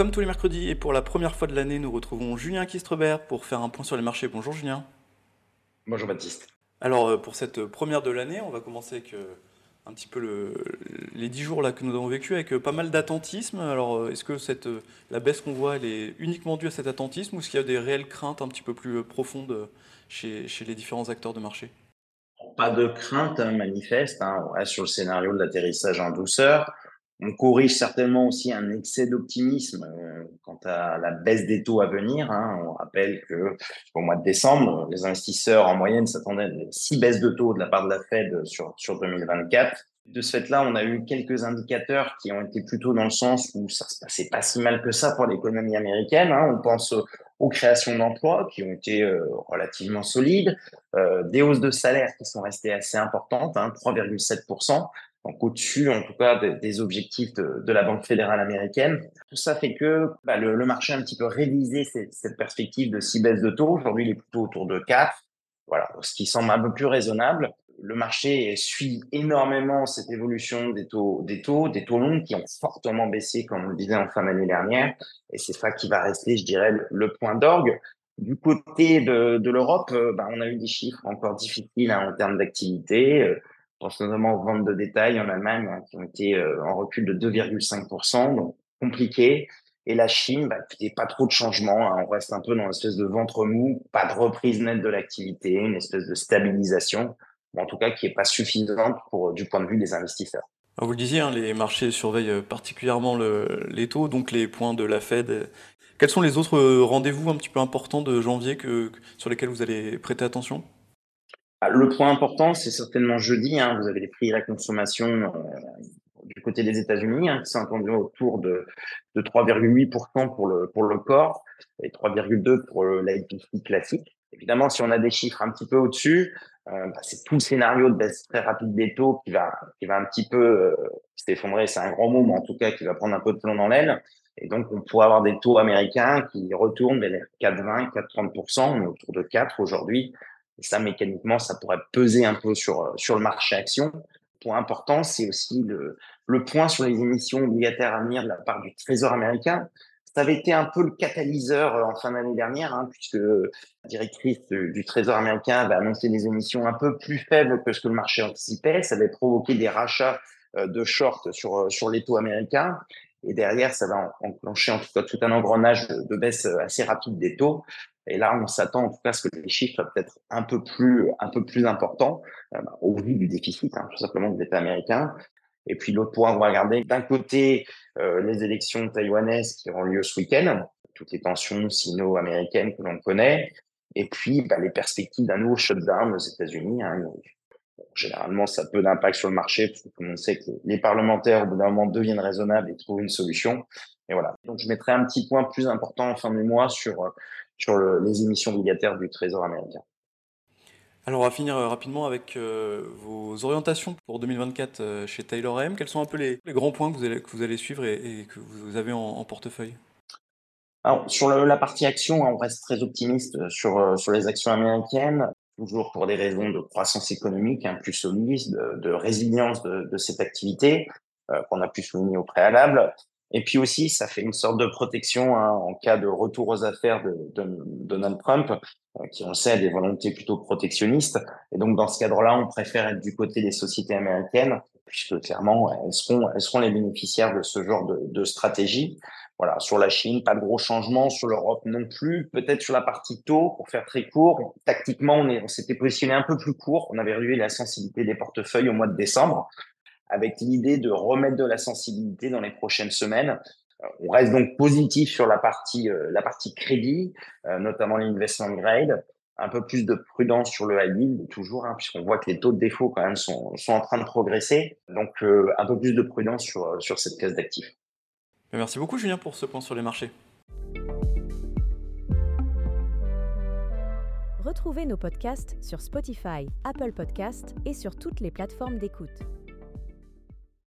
Comme tous les mercredis et pour la première fois de l'année, nous retrouvons Julien Kistrebert pour faire un point sur les marchés. Bonjour Julien. Bonjour Baptiste. Alors euh, pour cette première de l'année, on va commencer avec euh, un petit peu le, les dix jours là que nous avons vécu avec euh, pas mal d'attentisme. Alors est-ce que cette, la baisse qu'on voit, elle est uniquement due à cet attentisme ou est-ce qu'il y a des réelles craintes un petit peu plus profondes chez, chez les différents acteurs de marché? Pas de crainte hein, manifeste, hein. on reste sur le scénario de l'atterrissage en douceur. On corrige certainement aussi un excès d'optimisme euh, quant à la baisse des taux à venir. Hein. On rappelle que au mois de décembre, les investisseurs en moyenne s'attendaient à six baisses de taux de la part de la Fed sur, sur 2024. De ce fait-là, on a eu quelques indicateurs qui ont été plutôt dans le sens où ça se passait pas si mal que ça pour l'économie américaine. Hein. On pense aux créations d'emplois qui ont été euh, relativement solides, euh, des hausses de salaire qui sont restées assez importantes, hein, 3,7%, donc au-dessus en tout cas des, objectifs de, la Banque fédérale américaine. Tout ça fait que bah, le, marché a un petit peu révisé cette, cette perspective de six baisses de taux. Aujourd'hui, il est plutôt autour de 4, voilà, ce qui semble un peu plus raisonnable. Le marché suit énormément cette évolution des taux, des taux, des taux longs qui ont fortement baissé, comme on le disait en fin d'année dernière, et c'est ça qui va rester, je dirais, le, point d'orgue. Du côté de, de l'Europe, euh, bah, on a eu des chiffres encore difficiles hein, en termes d'activité. Euh, pense notamment aux ventes de détail en Allemagne hein, qui ont été euh, en recul de 2,5%, donc compliqué. Et la Chine, bah, pas trop de changements. Hein. on reste un peu dans une espèce de ventre mou, pas de reprise nette de l'activité, une espèce de stabilisation, en tout cas qui n'est pas suffisante pour, du point de vue des investisseurs. vous le disiez, hein, les marchés surveillent euh, particulièrement le, les taux, donc les points de la Fed. Quels sont les autres euh, rendez-vous un petit peu importants de janvier que, sur lesquels vous allez prêter attention? Le point important, c'est certainement jeudi. Hein, vous avez les prix à la consommation euh, du côté des États-Unis hein, qui sont attendus autour de, de 3,8% pour le, pour le corps et 3,2% pour l'IPC classique. Évidemment, si on a des chiffres un petit peu au-dessus, euh, bah, c'est tout le scénario de baisse très rapide des taux qui va, qui va un petit peu euh, s'effondrer. C'est un grand mot, mais en tout cas qui va prendre un peu de plomb dans l'aile. Et donc, on pourrait avoir des taux américains qui retournent vers les 4,20, 4,30%. On est autour de 4 aujourd'hui. Et ça, mécaniquement, ça pourrait peser un peu sur, euh, sur le marché action. Point important, c'est aussi le, le point sur les émissions obligataires à venir de la part du Trésor américain. Ça avait été un peu le catalyseur euh, en fin d'année dernière, hein, puisque la directrice du, Trésor américain avait annoncé des émissions un peu plus faibles que ce que le marché anticipait. Ça avait provoqué des rachats euh, de short sur, sur les taux américains. Et derrière, ça va enclencher en tout cas tout un engrenage de baisse assez rapide des taux. Et là, on s'attend en tout cas à ce que les chiffres soient peut-être un peu plus, un peu plus importants euh, bah, au vu du déficit, hein, tout simplement, de l'État américain. Et puis l'autre point, on va regarder d'un côté euh, les élections taïwanaises qui auront lieu ce week-end, toutes les tensions sino-américaines que l'on connaît, et puis bah, les perspectives d'un nouveau shutdown aux États-Unis. Hein. Généralement, ça a peu d'impact sur le marché, parce que monde sait que les parlementaires, au bout d'un moment, deviennent raisonnables et trouvent une solution. Et voilà. Donc, je mettrai un petit point plus important en fin du mois sur euh, sur les émissions obligataires du Trésor américain. Alors on va finir euh, rapidement avec euh, vos orientations pour 2024 euh, chez Taylor M. Quels sont un peu les, grands points que vous allez, que vous allez suivre et, que vous avez en, portefeuille? Alors, Sur la partie action, on reste très optimiste sur, sur les actions américaines, toujours pour des raisons de croissance économique hein, plus solide, de, résilience de, de, cette activité qu'on a pu souligner au préalable. Et puis aussi, ça fait une sorte de protection hein, en cas de retour aux affaires de, Donald Trump, euh, qui on sait a des volontés plutôt protectionnistes. Et donc dans ce cadre-là, on préfère être du côté des sociétés américaines, puisque clairement, elles seront, elles seront les bénéficiaires de ce genre de, de stratégie. Voilà, sur la Chine, pas de gros changements, sur l'Europe non plus. Peut-être sur la partie taux, pour faire très court. Tactiquement, on, on s'était positionné un peu plus court. On avait réduit la sensibilité des portefeuilles au mois de décembre avec l'idée de remettre de la sensibilité dans les prochaines semaines. Euh, on reste donc positif sur la partie, euh, la partie crédit, euh, notamment l'investment grade, un peu plus de prudence sur le high yield, toujours, hein, puisqu'on voit que les taux de défaut quand même sont, sont en train de progresser. Donc un peu plus de prudence sur, sur cette classe d'actifs. Merci beaucoup Julien pour ce point sur les marchés. Retrouvez nos podcasts sur Spotify, Apple Podcasts et sur toutes les plateformes d'écoute.